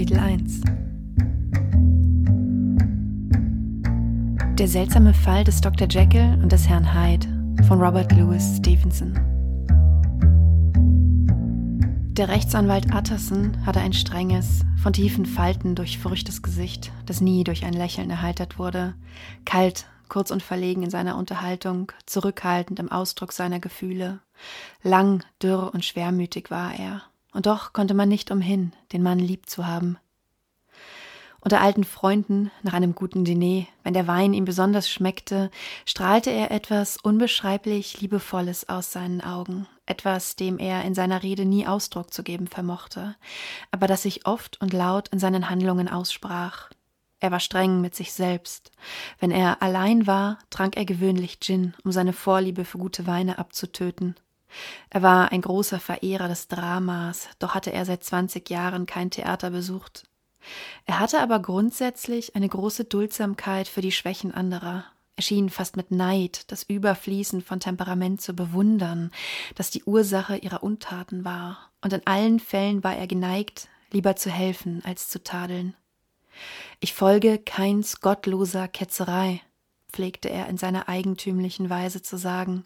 Kapitel 1 Der seltsame Fall des Dr. Jekyll und des Herrn Hyde von Robert Louis Stevenson. Der Rechtsanwalt Utterson hatte ein strenges, von tiefen Falten durchfurchtes Gesicht, das nie durch ein Lächeln erheitert wurde, kalt, kurz und verlegen in seiner Unterhaltung, zurückhaltend im Ausdruck seiner Gefühle. Lang, dürr und schwermütig war er, und doch konnte man nicht umhin, den Mann lieb zu haben. Unter alten Freunden, nach einem guten Diner, wenn der Wein ihm besonders schmeckte, strahlte er etwas unbeschreiblich Liebevolles aus seinen Augen, etwas, dem er in seiner Rede nie Ausdruck zu geben vermochte, aber das sich oft und laut in seinen Handlungen aussprach. Er war streng mit sich selbst. Wenn er allein war, trank er gewöhnlich Gin, um seine Vorliebe für gute Weine abzutöten. Er war ein großer Verehrer des Dramas, doch hatte er seit zwanzig Jahren kein Theater besucht. Er hatte aber grundsätzlich eine große Duldsamkeit für die Schwächen anderer. Er schien fast mit Neid das Überfließen von Temperament zu bewundern, das die Ursache ihrer Untaten war, und in allen Fällen war er geneigt, lieber zu helfen als zu tadeln. Ich folge keins gottloser Ketzerei, pflegte er in seiner eigentümlichen Weise zu sagen,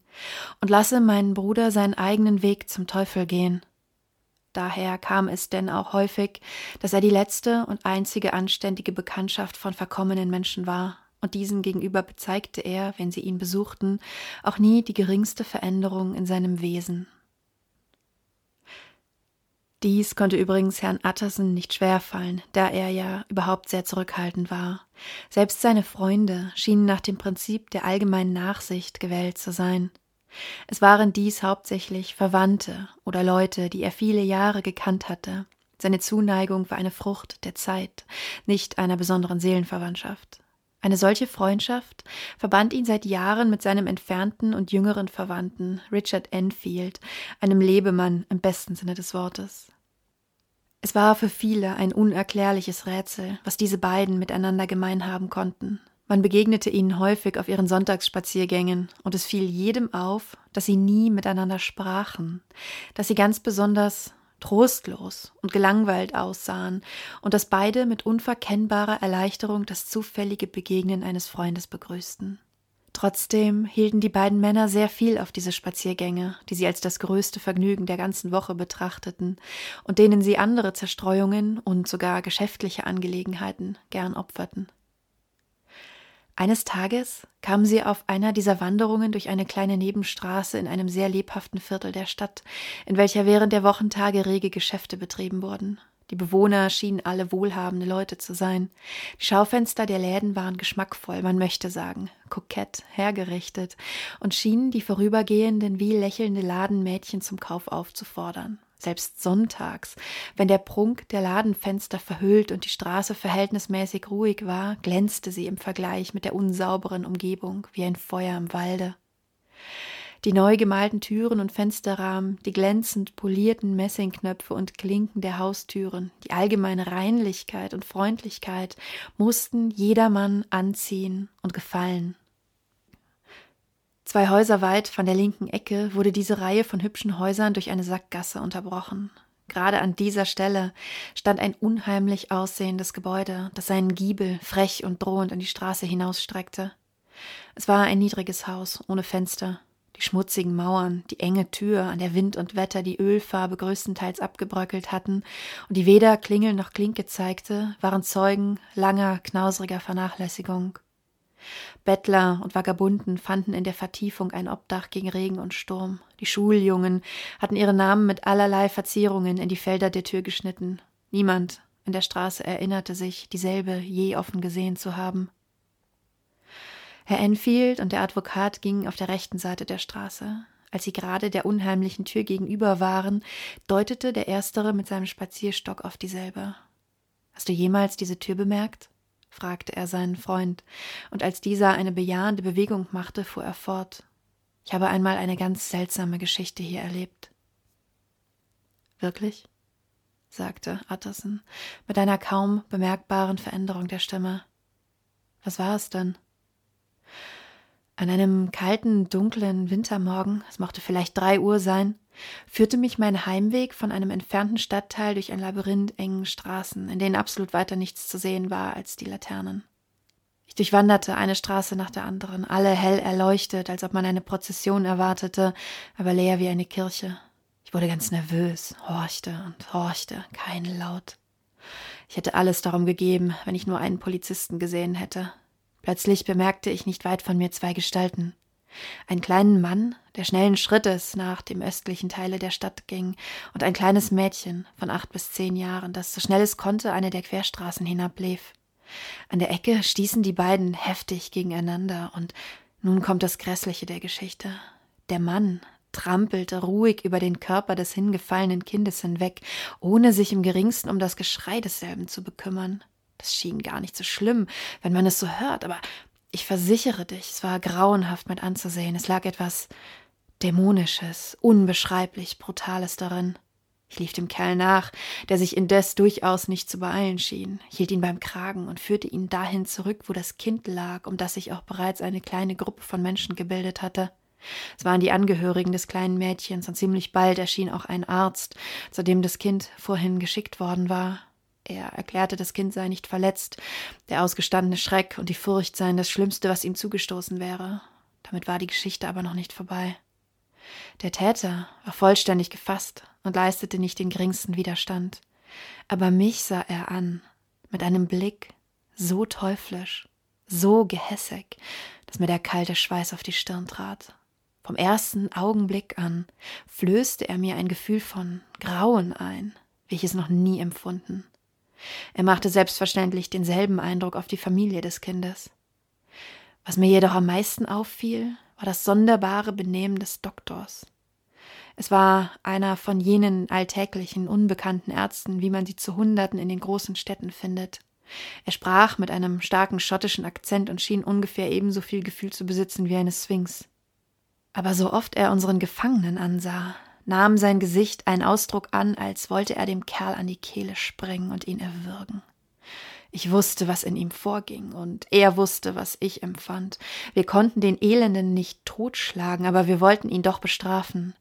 und lasse meinen Bruder seinen eigenen Weg zum Teufel gehen. Daher kam es denn auch häufig, dass er die letzte und einzige anständige Bekanntschaft von verkommenen Menschen war, und diesen gegenüber bezeigte er, wenn sie ihn besuchten, auch nie die geringste Veränderung in seinem Wesen. Dies konnte übrigens Herrn Utterson nicht schwerfallen, da er ja überhaupt sehr zurückhaltend war. Selbst seine Freunde schienen nach dem Prinzip der allgemeinen Nachsicht gewählt zu sein. Es waren dies hauptsächlich Verwandte oder Leute, die er viele Jahre gekannt hatte. Seine Zuneigung war eine Frucht der Zeit, nicht einer besonderen Seelenverwandtschaft. Eine solche Freundschaft verband ihn seit Jahren mit seinem entfernten und jüngeren Verwandten Richard Enfield, einem Lebemann im besten Sinne des Wortes. Es war für viele ein unerklärliches Rätsel, was diese beiden miteinander gemein haben konnten. Man begegnete ihnen häufig auf ihren Sonntagsspaziergängen, und es fiel jedem auf, dass sie nie miteinander sprachen, dass sie ganz besonders trostlos und gelangweilt aussahen und dass beide mit unverkennbarer Erleichterung das zufällige Begegnen eines Freundes begrüßten. Trotzdem hielten die beiden Männer sehr viel auf diese Spaziergänge, die sie als das größte Vergnügen der ganzen Woche betrachteten und denen sie andere Zerstreuungen und sogar geschäftliche Angelegenheiten gern opferten. Eines Tages kamen sie auf einer dieser Wanderungen durch eine kleine Nebenstraße in einem sehr lebhaften Viertel der Stadt, in welcher während der Wochentage rege Geschäfte betrieben wurden. Die Bewohner schienen alle wohlhabende Leute zu sein. Die Schaufenster der Läden waren geschmackvoll, man möchte sagen, kokett hergerichtet und schienen die vorübergehenden wie lächelnde Ladenmädchen zum Kauf aufzufordern. Selbst sonntags, wenn der Prunk der Ladenfenster verhüllt und die Straße verhältnismäßig ruhig war, glänzte sie im Vergleich mit der unsauberen Umgebung wie ein Feuer im Walde. Die neu gemalten Türen und Fensterrahmen, die glänzend polierten Messingknöpfe und Klinken der Haustüren, die allgemeine Reinlichkeit und Freundlichkeit mussten jedermann anziehen und gefallen. Zwei Häuser weit von der linken Ecke wurde diese Reihe von hübschen Häusern durch eine Sackgasse unterbrochen. Gerade an dieser Stelle stand ein unheimlich aussehendes Gebäude, das seinen Giebel frech und drohend in die Straße hinausstreckte. Es war ein niedriges Haus ohne Fenster, die schmutzigen Mauern, die enge Tür, an der Wind und Wetter die Ölfarbe größtenteils abgebröckelt hatten und die weder Klingel noch Klinke zeigte, waren Zeugen langer, knausriger Vernachlässigung. Bettler und Vagabunden fanden in der Vertiefung ein Obdach gegen Regen und Sturm. Die Schuljungen hatten ihre Namen mit allerlei Verzierungen in die Felder der Tür geschnitten. Niemand in der Straße erinnerte sich, dieselbe je offen gesehen zu haben. Herr Enfield und der Advokat gingen auf der rechten Seite der Straße. Als sie gerade der unheimlichen Tür gegenüber waren, deutete der Erstere mit seinem Spazierstock auf dieselbe. Hast du jemals diese Tür bemerkt? fragte er seinen Freund, und als dieser eine bejahende Bewegung machte, fuhr er fort. Ich habe einmal eine ganz seltsame Geschichte hier erlebt. Wirklich? sagte Utterson mit einer kaum bemerkbaren Veränderung der Stimme. Was war es denn? An einem kalten, dunklen Wintermorgen, es mochte vielleicht drei Uhr sein, führte mich mein Heimweg von einem entfernten Stadtteil durch ein Labyrinth engen Straßen, in denen absolut weiter nichts zu sehen war als die Laternen. Ich durchwanderte eine Straße nach der anderen, alle hell erleuchtet, als ob man eine Prozession erwartete, aber leer wie eine Kirche. Ich wurde ganz nervös, horchte und horchte, kein Laut. Ich hätte alles darum gegeben, wenn ich nur einen Polizisten gesehen hätte. Plötzlich bemerkte ich nicht weit von mir zwei Gestalten. Einen kleinen Mann, der schnellen Schrittes nach dem östlichen Teile der Stadt ging, und ein kleines Mädchen von acht bis zehn Jahren, das so schnell es konnte eine der Querstraßen hinablief. An der Ecke stießen die beiden heftig gegeneinander, und nun kommt das Grässliche der Geschichte. Der Mann trampelte ruhig über den Körper des hingefallenen Kindes hinweg, ohne sich im geringsten um das Geschrei desselben zu bekümmern. Das schien gar nicht so schlimm, wenn man es so hört, aber ich versichere dich, es war grauenhaft mit anzusehen. Es lag etwas Dämonisches, unbeschreiblich Brutales darin. Ich lief dem Kerl nach, der sich indes durchaus nicht zu beeilen schien, hielt ihn beim Kragen und führte ihn dahin zurück, wo das Kind lag, um das sich auch bereits eine kleine Gruppe von Menschen gebildet hatte. Es waren die Angehörigen des kleinen Mädchens, und ziemlich bald erschien auch ein Arzt, zu dem das Kind vorhin geschickt worden war. Er erklärte, das Kind sei nicht verletzt, der ausgestandene Schreck und die Furcht seien das Schlimmste, was ihm zugestoßen wäre. Damit war die Geschichte aber noch nicht vorbei. Der Täter war vollständig gefasst und leistete nicht den geringsten Widerstand. Aber mich sah er an, mit einem Blick so teuflisch, so gehässig, dass mir der kalte Schweiß auf die Stirn trat. Vom ersten Augenblick an flößte er mir ein Gefühl von Grauen ein, wie ich es noch nie empfunden. Er machte selbstverständlich denselben Eindruck auf die Familie des Kindes. Was mir jedoch am meisten auffiel, war das sonderbare Benehmen des Doktors. Es war einer von jenen alltäglichen, unbekannten Ärzten, wie man sie zu Hunderten in den großen Städten findet. Er sprach mit einem starken schottischen Akzent und schien ungefähr ebenso viel Gefühl zu besitzen wie eine Sphinx. Aber so oft er unseren Gefangenen ansah, nahm sein Gesicht einen Ausdruck an, als wollte er dem Kerl an die Kehle springen und ihn erwürgen. Ich wusste, was in ihm vorging, und er wusste, was ich empfand. Wir konnten den Elenden nicht totschlagen, aber wir wollten ihn doch bestrafen.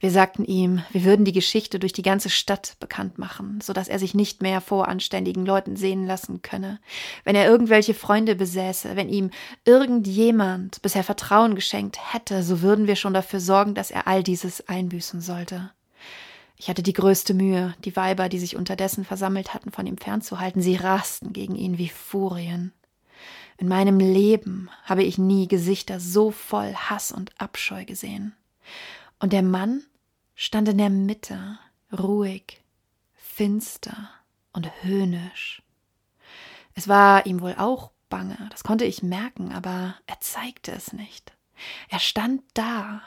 Wir sagten ihm, wir würden die Geschichte durch die ganze Stadt bekannt machen, so dass er sich nicht mehr vor anständigen Leuten sehen lassen könne. Wenn er irgendwelche Freunde besäße, wenn ihm irgendjemand bisher Vertrauen geschenkt hätte, so würden wir schon dafür sorgen, dass er all dieses einbüßen sollte. Ich hatte die größte Mühe, die Weiber, die sich unterdessen versammelt hatten, von ihm fernzuhalten. Sie rasten gegen ihn wie Furien. In meinem Leben habe ich nie Gesichter so voll Hass und Abscheu gesehen. Und der Mann stand in der Mitte, ruhig, finster und höhnisch. Es war ihm wohl auch bange, das konnte ich merken, aber er zeigte es nicht. Er stand da,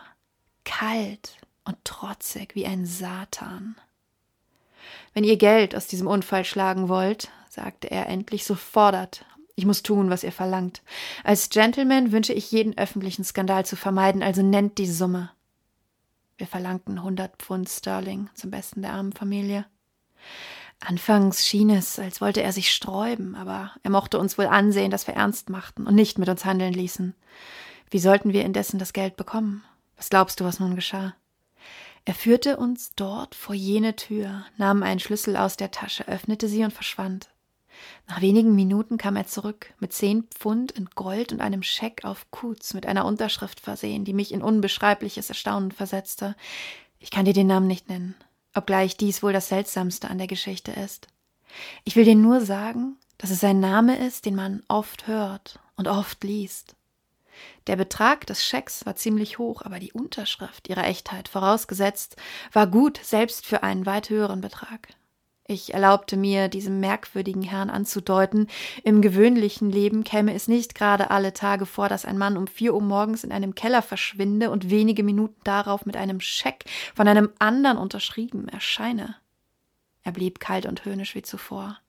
kalt und trotzig wie ein Satan. Wenn ihr Geld aus diesem Unfall schlagen wollt, sagte er endlich, so fordert. Ich muss tun, was ihr verlangt. Als Gentleman wünsche ich jeden öffentlichen Skandal zu vermeiden, also nennt die Summe. Wir verlangten hundert Pfund Sterling zum Besten der armen Familie. Anfangs schien es, als wollte er sich sträuben, aber er mochte uns wohl ansehen, dass wir ernst machten und nicht mit uns handeln ließen. Wie sollten wir indessen das Geld bekommen? Was glaubst du, was nun geschah? Er führte uns dort vor jene Tür, nahm einen Schlüssel aus der Tasche, öffnete sie und verschwand. Nach wenigen Minuten kam er zurück, mit zehn Pfund in Gold und einem Scheck auf Kuz mit einer Unterschrift versehen, die mich in unbeschreibliches Erstaunen versetzte. Ich kann dir den Namen nicht nennen, obgleich dies wohl das Seltsamste an der Geschichte ist. Ich will dir nur sagen, dass es ein Name ist, den man oft hört und oft liest. Der Betrag des Schecks war ziemlich hoch, aber die Unterschrift, ihrer Echtheit vorausgesetzt, war gut, selbst für einen weit höheren Betrag. Ich erlaubte mir, diesem merkwürdigen Herrn anzudeuten, im gewöhnlichen Leben käme es nicht gerade alle Tage vor, dass ein Mann um vier Uhr morgens in einem Keller verschwinde und wenige Minuten darauf mit einem Scheck von einem anderen unterschrieben erscheine. Er blieb kalt und höhnisch wie zuvor.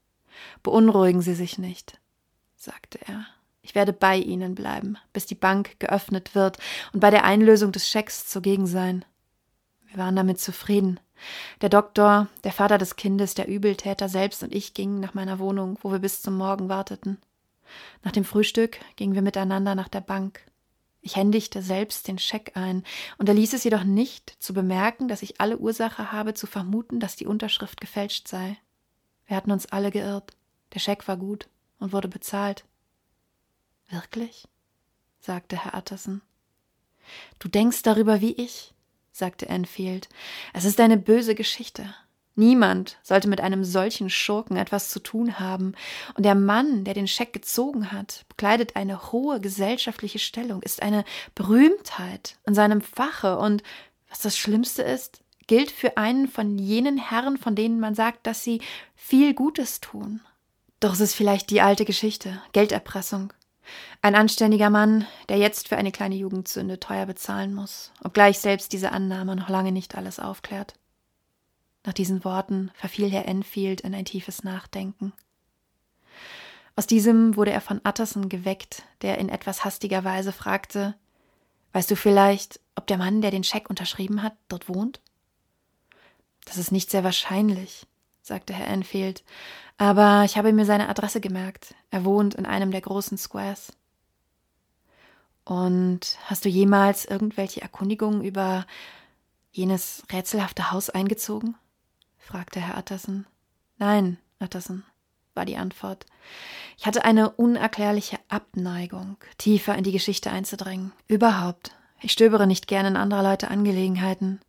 Beunruhigen Sie sich nicht, sagte er. Ich werde bei Ihnen bleiben, bis die Bank geöffnet wird und bei der Einlösung des Schecks zugegen sein. Wir waren damit zufrieden. Der Doktor, der Vater des Kindes, der Übeltäter selbst und ich gingen nach meiner Wohnung, wo wir bis zum Morgen warteten. Nach dem Frühstück gingen wir miteinander nach der Bank. Ich händigte selbst den Scheck ein und er ließ es jedoch nicht zu bemerken, dass ich alle Ursache habe zu vermuten, dass die Unterschrift gefälscht sei. Wir hatten uns alle geirrt. Der Scheck war gut und wurde bezahlt. Wirklich? sagte Herr Utterson. Du denkst darüber wie ich, sagte Enfield. Es ist eine böse Geschichte. Niemand sollte mit einem solchen Schurken etwas zu tun haben, und der Mann, der den Scheck gezogen hat, bekleidet eine hohe gesellschaftliche Stellung, ist eine Berühmtheit in seinem Fache und, was das Schlimmste ist, gilt für einen von jenen Herren, von denen man sagt, dass sie viel Gutes tun. Doch es ist vielleicht die alte Geschichte, Gelderpressung. Ein anständiger Mann, der jetzt für eine kleine Jugendsünde teuer bezahlen muss, obgleich selbst diese Annahme noch lange nicht alles aufklärt. Nach diesen Worten verfiel Herr Enfield in ein tiefes Nachdenken. Aus diesem wurde er von Utterson geweckt, der in etwas hastiger Weise fragte Weißt du vielleicht, ob der Mann, der den Scheck unterschrieben hat, dort wohnt? Das ist nicht sehr wahrscheinlich, sagte Herr Enfield, aber ich habe mir seine Adresse gemerkt. Er wohnt in einem der großen Squares. Und hast du jemals irgendwelche Erkundigungen über jenes rätselhafte Haus eingezogen? fragte Herr Utterson. Nein, Utterson, war die Antwort. Ich hatte eine unerklärliche Abneigung, tiefer in die Geschichte einzudringen. Überhaupt. Ich stöbere nicht gern in anderer Leute Angelegenheiten.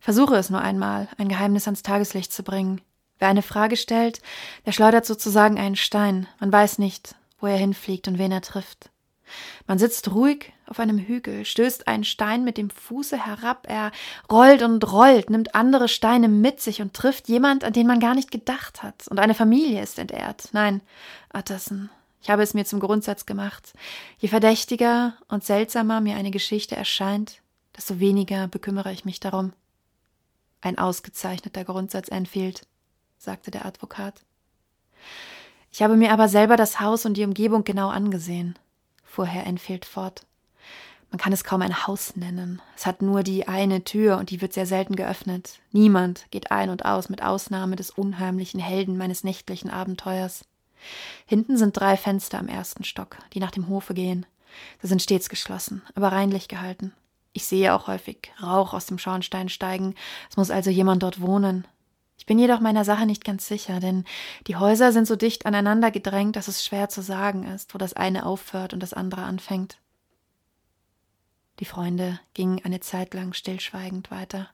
Versuche es nur einmal, ein Geheimnis ans Tageslicht zu bringen. Wer eine Frage stellt, der schleudert sozusagen einen Stein. Man weiß nicht, wo er hinfliegt und wen er trifft. Man sitzt ruhig auf einem Hügel, stößt einen Stein mit dem Fuße herab, er rollt und rollt, nimmt andere Steine mit sich und trifft jemand, an den man gar nicht gedacht hat. Und eine Familie ist entehrt. Nein, Utterson, ich habe es mir zum Grundsatz gemacht. Je verdächtiger und seltsamer mir eine Geschichte erscheint, desto weniger bekümmere ich mich darum. Ein ausgezeichneter Grundsatz, Enfield, sagte der Advokat. Ich habe mir aber selber das Haus und die Umgebung genau angesehen fuhr Herr Enfield fort. Man kann es kaum ein Haus nennen. Es hat nur die eine Tür und die wird sehr selten geöffnet. Niemand geht ein und aus, mit Ausnahme des unheimlichen Helden meines nächtlichen Abenteuers. Hinten sind drei Fenster am ersten Stock, die nach dem Hofe gehen. Sie sind stets geschlossen, aber reinlich gehalten. Ich sehe auch häufig Rauch aus dem Schornstein steigen. Es muss also jemand dort wohnen. Ich bin jedoch meiner Sache nicht ganz sicher, denn die Häuser sind so dicht aneinander gedrängt, dass es schwer zu sagen ist, wo das eine aufhört und das andere anfängt. Die Freunde gingen eine Zeit lang stillschweigend weiter.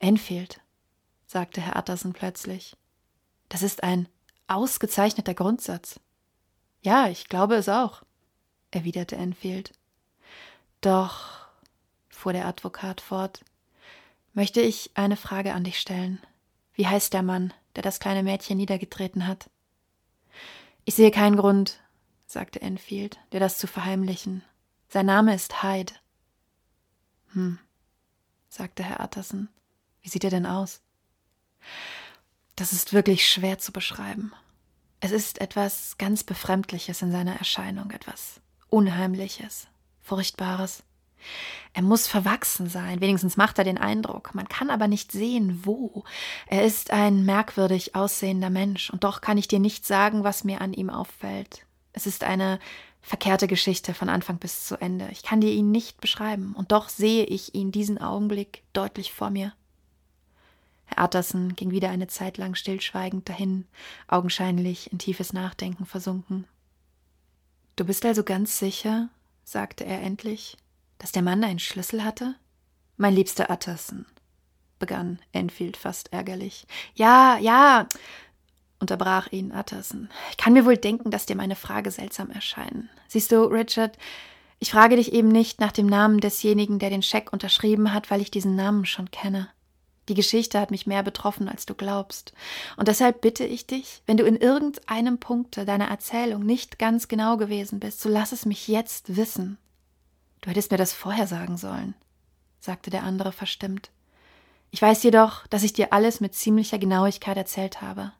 Enfield, sagte Herr Utterson plötzlich, das ist ein ausgezeichneter Grundsatz. Ja, ich glaube es auch, erwiderte Enfield. Doch, fuhr der Advokat fort, möchte ich eine Frage an dich stellen. Wie heißt der Mann, der das kleine Mädchen niedergetreten hat? Ich sehe keinen Grund, sagte Enfield, dir das zu verheimlichen. Sein Name ist Hyde. Hm, sagte Herr Utterson. Wie sieht er denn aus? Das ist wirklich schwer zu beschreiben. Es ist etwas ganz Befremdliches in seiner Erscheinung, etwas Unheimliches, Furchtbares. Er muss verwachsen sein, wenigstens macht er den Eindruck. Man kann aber nicht sehen, wo. Er ist ein merkwürdig aussehender Mensch, und doch kann ich dir nicht sagen, was mir an ihm auffällt. Es ist eine verkehrte Geschichte von Anfang bis zu Ende. Ich kann dir ihn nicht beschreiben, und doch sehe ich ihn diesen Augenblick deutlich vor mir. Herr Utterson ging wieder eine Zeit lang stillschweigend dahin, augenscheinlich in tiefes Nachdenken versunken. Du bist also ganz sicher, sagte er endlich, dass der Mann einen Schlüssel hatte? Mein liebster Utterson, begann Enfield fast ärgerlich. Ja, ja, unterbrach ihn Utterson. Ich kann mir wohl denken, dass dir meine Frage seltsam erscheinen. Siehst du, Richard, ich frage dich eben nicht nach dem Namen desjenigen, der den Scheck unterschrieben hat, weil ich diesen Namen schon kenne. Die Geschichte hat mich mehr betroffen, als du glaubst. Und deshalb bitte ich dich, wenn du in irgendeinem Punkte deiner Erzählung nicht ganz genau gewesen bist, so lass es mich jetzt wissen. Du hättest mir das vorher sagen sollen, sagte der andere verstimmt. Ich weiß jedoch, dass ich dir alles mit ziemlicher Genauigkeit erzählt habe.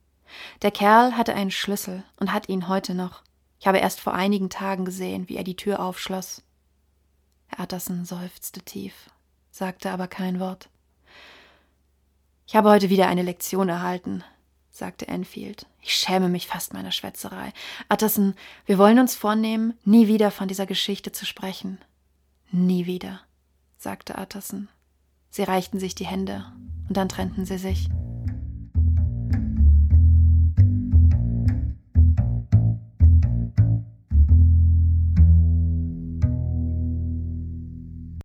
Der Kerl hatte einen Schlüssel und hat ihn heute noch. Ich habe erst vor einigen Tagen gesehen, wie er die Tür aufschloss. Herr Atterson seufzte tief, sagte aber kein Wort. Ich habe heute wieder eine Lektion erhalten, sagte Enfield. Ich schäme mich fast meiner Schwätzerei. Utterson, wir wollen uns vornehmen, nie wieder von dieser Geschichte zu sprechen. Nie wieder, sagte Utterson. Sie reichten sich die Hände und dann trennten sie sich.